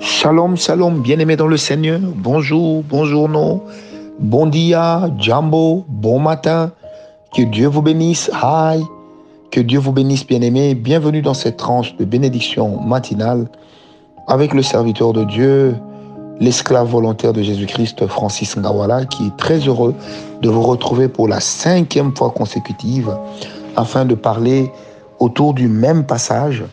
Shalom, shalom, bien-aimés dans le Seigneur. Bonjour, bonjour, non. Bon dia, Jambo, bon matin. Que Dieu vous bénisse. Hi. Que Dieu vous bénisse, bien-aimés. Bienvenue dans cette tranche de bénédiction matinale avec le serviteur de Dieu, l'esclave volontaire de Jésus-Christ, Francis Ngawala, qui est très heureux de vous retrouver pour la cinquième fois consécutive afin de parler autour du même passage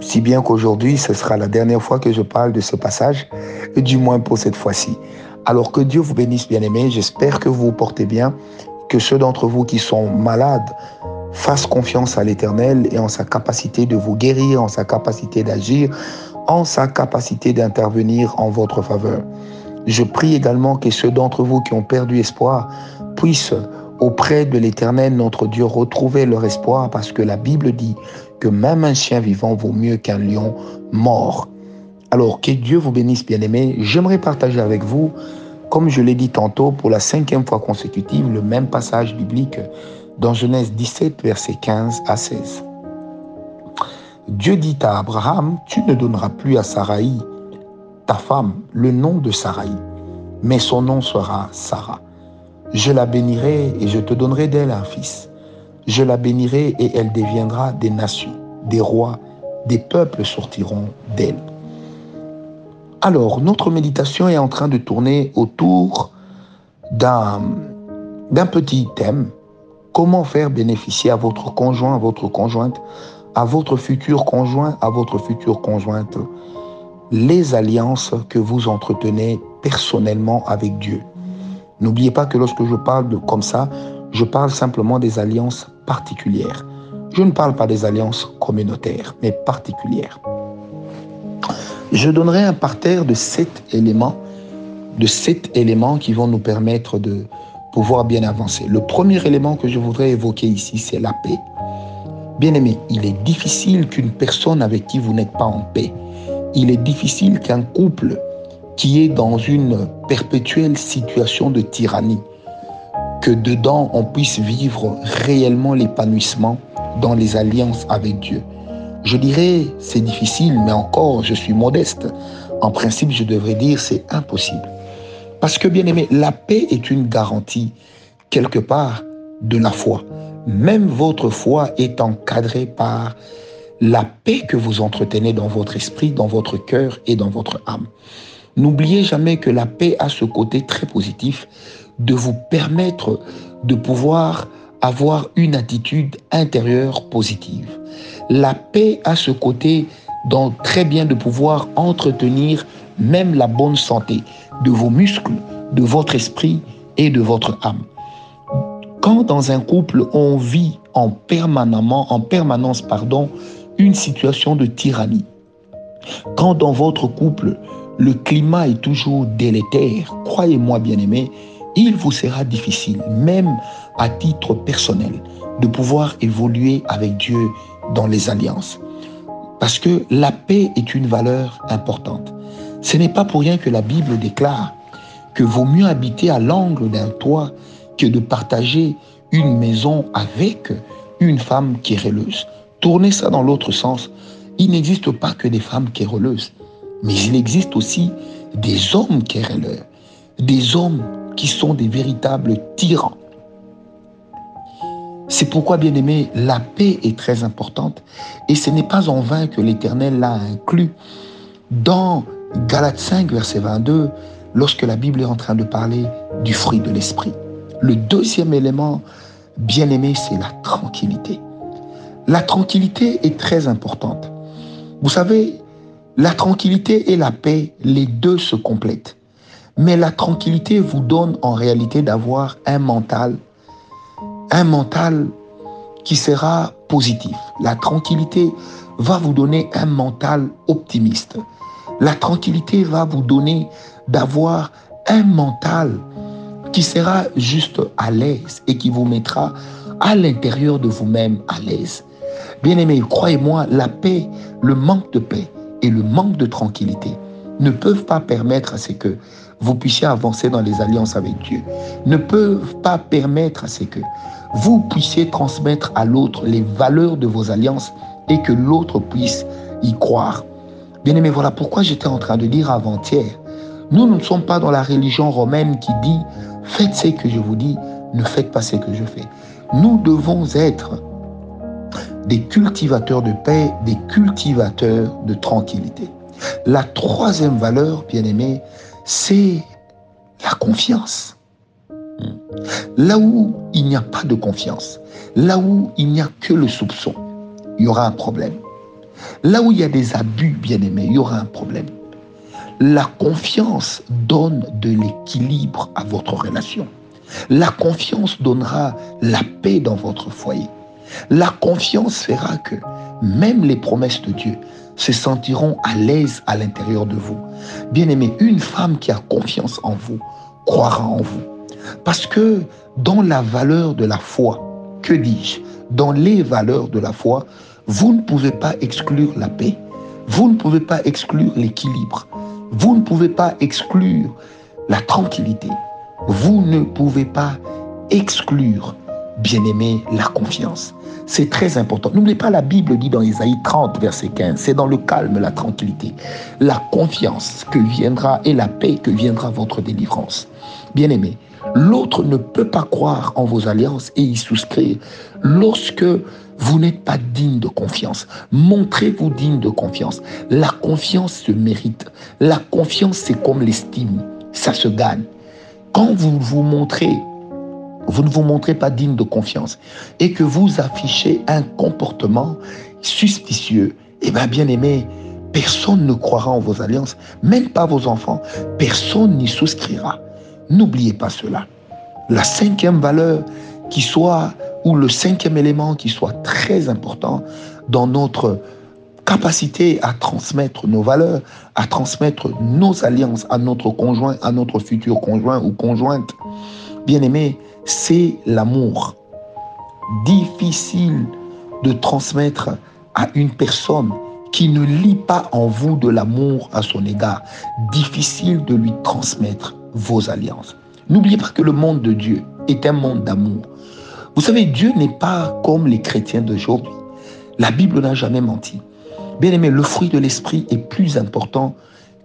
si bien qu'aujourd'hui, ce sera la dernière fois que je parle de ce passage, du moins pour cette fois-ci. Alors que Dieu vous bénisse, bien-aimés. J'espère que vous vous portez bien, que ceux d'entre vous qui sont malades fassent confiance à l'Éternel et en sa capacité de vous guérir, en sa capacité d'agir, en sa capacité d'intervenir en votre faveur. Je prie également que ceux d'entre vous qui ont perdu espoir puissent auprès de l'Éternel, notre Dieu, retrouver leur espoir parce que la Bible dit que même un chien vivant vaut mieux qu'un lion mort. Alors que Dieu vous bénisse, bien-aimés. J'aimerais partager avec vous, comme je l'ai dit tantôt, pour la cinquième fois consécutive, le même passage biblique dans Genèse 17, versets 15 à 16. Dieu dit à Abraham, tu ne donneras plus à Saraï, ta femme, le nom de Saraï, mais son nom sera Sarah. Je la bénirai et je te donnerai d'elle un fils. Je la bénirai et elle deviendra des nations, des rois, des peuples sortiront d'elle. Alors, notre méditation est en train de tourner autour d'un petit thème. Comment faire bénéficier à votre conjoint, à votre conjointe, à votre futur conjoint, à votre future conjointe, les alliances que vous entretenez personnellement avec Dieu? N'oubliez pas que lorsque je parle comme ça, je parle simplement des alliances Je ne parle pas des alliances communautaires, mais particulières. Je donnerai un parterre de sept éléments, de sept éléments qui vont nous permettre de pouvoir bien avancer. Le premier élément que je voudrais évoquer ici, c'est la paix. Bien aimé, il est difficile qu'une personne avec qui vous n'êtes pas en paix, il est difficile qu'un couple qui est dans une perpétuelle situation de tyrannie, que dedans on puisse vivre réellement l'épanouissement dans les alliances avec Dieu. Je dirais c'est difficile, mais encore je suis modeste. En principe, je devrais dire c'est impossible. Parce que bien aimé, la paix est une garantie quelque part de la foi. Même votre foi est encadrée par la paix que vous entretenez dans votre esprit, dans votre cœur et dans votre âme. N'oubliez jamais que la paix a ce côté très positif de vous permettre de pouvoir avoir une attitude intérieure positive. La paix a ce côté donc très bien de pouvoir entretenir même la bonne santé de vos muscles, de votre esprit et de votre âme. Quand dans un couple on vit en en permanence, pardon, une situation de tyrannie, quand dans votre couple le climat est toujours délétère, croyez-moi bien aimé, il vous sera difficile, même à titre personnel, de pouvoir évoluer avec Dieu dans les alliances. Parce que la paix est une valeur importante. Ce n'est pas pour rien que la Bible déclare que vaut mieux habiter à l'angle d'un toit que de partager une maison avec une femme querelleuse. Tournez ça dans l'autre sens. Il n'existe pas que des femmes querelleuses. Mais il existe aussi des hommes querelleurs, des hommes qui sont des véritables tyrans. C'est pourquoi, bien aimé, la paix est très importante et ce n'est pas en vain que l'Éternel l'a inclus dans Galates 5, verset 22, lorsque la Bible est en train de parler du fruit de l'esprit. Le deuxième élément, bien aimé, c'est la tranquillité. La tranquillité est très importante. Vous savez, la tranquillité et la paix, les deux se complètent. Mais la tranquillité vous donne en réalité d'avoir un mental, un mental qui sera positif. La tranquillité va vous donner un mental optimiste. La tranquillité va vous donner d'avoir un mental qui sera juste à l'aise et qui vous mettra à l'intérieur de vous-même à l'aise. Bien aimé, croyez-moi, la paix, le manque de paix, et le manque de tranquillité ne peuvent pas permettre à ce que vous puissiez avancer dans les alliances avec Dieu, ne peuvent pas permettre à ce que vous puissiez transmettre à l'autre les valeurs de vos alliances et que l'autre puisse y croire. Bien aimé, voilà pourquoi j'étais en train de dire avant-hier, nous, nous ne sommes pas dans la religion romaine qui dit, faites ce que je vous dis, ne faites pas ce que je fais. Nous devons être des cultivateurs de paix, des cultivateurs de tranquillité. La troisième valeur, bien aimé, c'est la confiance. Là où il n'y a pas de confiance, là où il n'y a que le soupçon, il y aura un problème. Là où il y a des abus, bien aimé, il y aura un problème. La confiance donne de l'équilibre à votre relation. La confiance donnera la paix dans votre foyer. La confiance fera que même les promesses de Dieu se sentiront à l'aise à l'intérieur de vous. Bien aimé, une femme qui a confiance en vous croira en vous. Parce que dans la valeur de la foi, que dis-je Dans les valeurs de la foi, vous ne pouvez pas exclure la paix. Vous ne pouvez pas exclure l'équilibre. Vous ne pouvez pas exclure la tranquillité. Vous ne pouvez pas exclure, bien aimé, la confiance. C'est très important. N'oubliez pas, la Bible dit dans Isaïe 30, verset 15, c'est dans le calme, la tranquillité, la confiance que viendra et la paix que viendra votre délivrance. Bien aimé, l'autre ne peut pas croire en vos alliances et y souscrire lorsque vous n'êtes pas digne de confiance. Montrez-vous digne de confiance. La confiance se mérite. La confiance, c'est comme l'estime. Ça se gagne. Quand vous vous montrez, vous ne vous montrez pas digne de confiance et que vous affichez un comportement suspicieux, eh bien, bien aimé, personne ne croira en vos alliances, même pas vos enfants. Personne n'y souscrira. N'oubliez pas cela. La cinquième valeur qui soit, ou le cinquième élément qui soit très important dans notre capacité à transmettre nos valeurs, à transmettre nos alliances à notre conjoint, à notre futur conjoint ou conjointe. Bien aimé, c'est l'amour. Difficile de transmettre à une personne qui ne lit pas en vous de l'amour à son égard. Difficile de lui transmettre vos alliances. N'oubliez pas que le monde de Dieu est un monde d'amour. Vous savez, Dieu n'est pas comme les chrétiens d'aujourd'hui. La Bible n'a jamais menti. Bien aimé, le fruit de l'esprit est plus important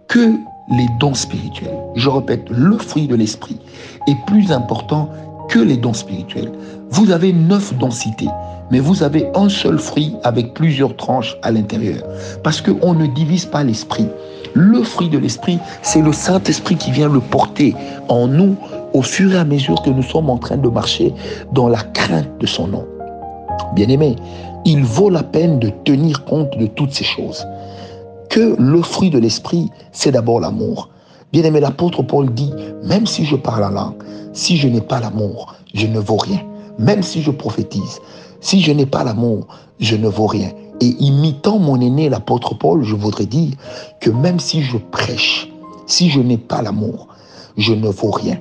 que les dons spirituels. Je répète, le fruit de l'esprit est plus important que les dons spirituels. Vous avez neuf densités, mais vous avez un seul fruit avec plusieurs tranches à l'intérieur. Parce qu'on ne divise pas l'esprit. Le fruit de l'esprit, c'est le Saint-Esprit qui vient le porter en nous au fur et à mesure que nous sommes en train de marcher dans la crainte de son nom. Bien-aimé, il vaut la peine de tenir compte de toutes ces choses. Que le fruit de l'esprit, c'est d'abord l'amour. Bien-aimé, l'apôtre Paul dit, même si je parle en langue, si je n'ai pas l'amour, je ne vaux rien. Même si je prophétise, si je n'ai pas l'amour, je ne vaux rien. Et imitant mon aîné, l'apôtre Paul, je voudrais dire que même si je prêche, si je n'ai pas l'amour, je ne vaux rien.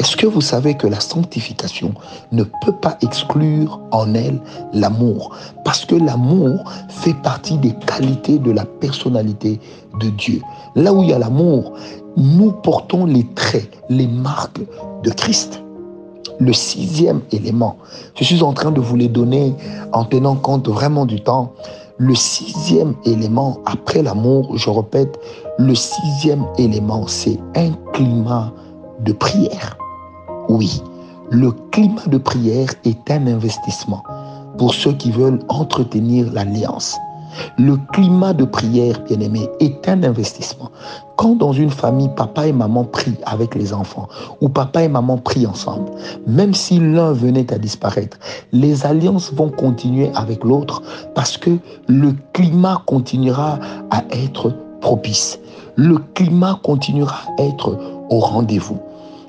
Est-ce que vous savez que la sanctification ne peut pas exclure en elle l'amour? Parce que l'amour fait partie des qualités de la personnalité de Dieu. Là où il y a l'amour, nous portons les traits, les marques de Christ. Le sixième élément, je suis en train de vous les donner en tenant compte vraiment du temps. Le sixième élément, après l'amour, je répète, le sixième élément, c'est un climat de prière. Oui, le climat de prière est un investissement pour ceux qui veulent entretenir l'alliance. Le climat de prière, bien aimé, est un investissement. Quand dans une famille, papa et maman prient avec les enfants, ou papa et maman prient ensemble, même si l'un venait à disparaître, les alliances vont continuer avec l'autre parce que le climat continuera à être propice. Le climat continuera à être au rendez-vous.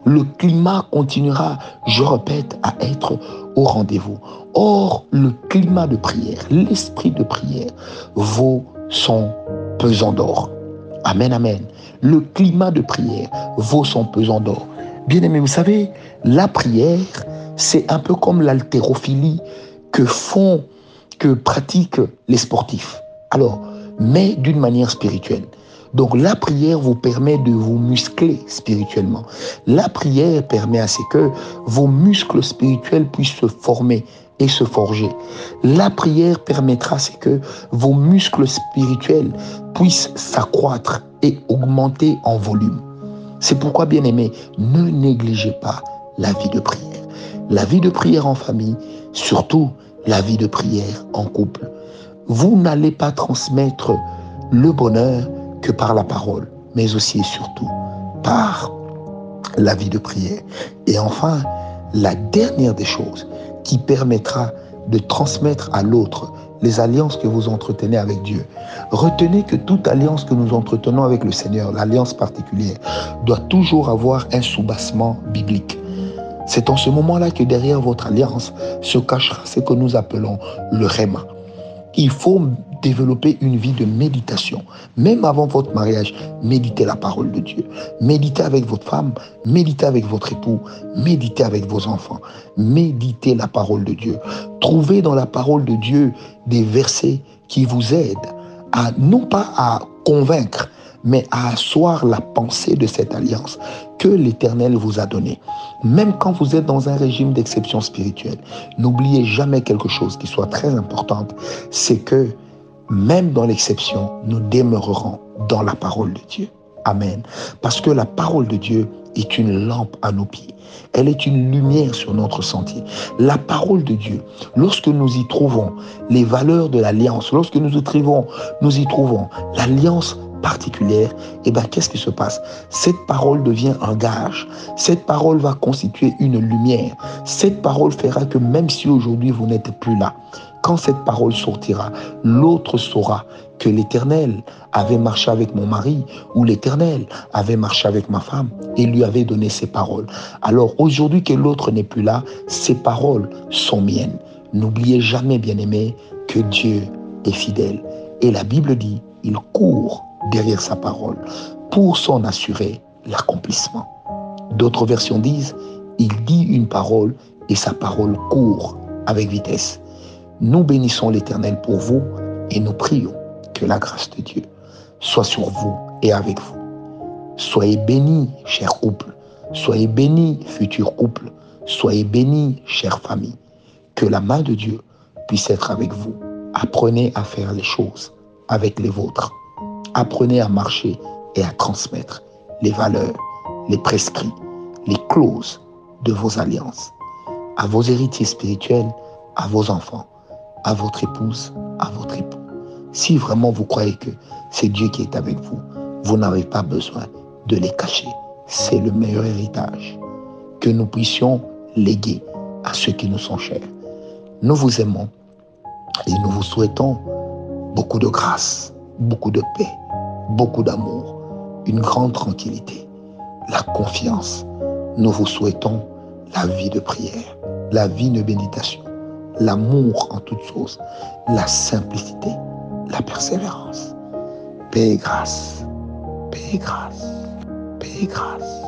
Le climat continuera, je répète, à être au rendez-vous. Or, le climat de prière, l'esprit de prière vaut son pesant d'or. Amen, amen. Le climat de prière vaut son pesant d'or. Bien aimé, vous savez, la prière, c'est un peu comme l'haltérophilie que font, que pratiquent les sportifs. Alors, mais d'une manière spirituelle. Donc la prière vous permet de vous muscler spirituellement. La prière permet à ce que vos muscles spirituels puissent se former et se forger. La prière permettra c'est que vos muscles spirituels puissent s'accroître et augmenter en volume. C'est pourquoi, bien aimé, ne négligez pas la vie de prière. La vie de prière en famille, surtout la vie de prière en couple. Vous n'allez pas transmettre le bonheur que par la parole, mais aussi et surtout par la vie de prière. Et enfin, la dernière des choses qui permettra de transmettre à l'autre les alliances que vous entretenez avec Dieu. Retenez que toute alliance que nous entretenons avec le Seigneur, l'alliance particulière, doit toujours avoir un soubassement biblique. C'est en ce moment-là que derrière votre alliance se cachera ce que nous appelons le réma. Il faut développer une vie de méditation. Même avant votre mariage, méditez la parole de Dieu. Méditez avec votre femme, méditez avec votre époux, méditez avec vos enfants. Méditez la parole de Dieu. Trouvez dans la parole de Dieu des versets qui vous aident à non pas à convaincre, mais à asseoir la pensée de cette alliance que l'Éternel vous a donnée. Même quand vous êtes dans un régime d'exception spirituelle, n'oubliez jamais quelque chose qui soit très important, c'est que même dans l'exception, nous demeurerons dans la parole de Dieu. Amen. Parce que la parole de Dieu est une lampe à nos pieds. Elle est une lumière sur notre sentier. La parole de Dieu, lorsque nous y trouvons les valeurs de l'alliance, lorsque nous y trouvons, nous y trouvons l'alliance particulière, eh bien qu'est-ce qui se passe? Cette parole devient un gage. Cette parole va constituer une lumière. Cette parole fera que même si aujourd'hui vous n'êtes plus là, quand cette parole sortira, l'autre saura que l'Éternel avait marché avec mon mari ou l'Éternel avait marché avec ma femme et lui avait donné ses paroles. Alors aujourd'hui que l'autre n'est plus là, ces paroles sont miennes. N'oubliez jamais, bien-aimé, que Dieu est fidèle. Et la Bible dit, il court derrière sa parole pour s'en assurer l'accomplissement. D'autres versions disent, il dit une parole et sa parole court avec vitesse. Nous bénissons l'Éternel pour vous et nous prions que la grâce de Dieu soit sur vous et avec vous. Soyez bénis, chers couples. Soyez bénis, futurs couples. Soyez bénis, chère famille. Que la main de Dieu puisse être avec vous. Apprenez à faire les choses avec les vôtres. Apprenez à marcher et à transmettre les valeurs, les prescrits, les clauses de vos alliances à vos héritiers spirituels, à vos enfants, à votre épouse, à votre époux. Si vraiment vous croyez que c'est Dieu qui est avec vous, vous n'avez pas besoin de les cacher. C'est le meilleur héritage que nous puissions léguer à ceux qui nous sont chers. Nous vous aimons et nous vous souhaitons beaucoup de grâce, beaucoup de paix, beaucoup d'amour, une grande tranquillité, la confiance. Nous vous souhaitons la vie de prière, la vie de méditation, l'amour en toutes choses, la simplicité, la persévérance. Paix et grâce, paix et grâce, paix et grâce.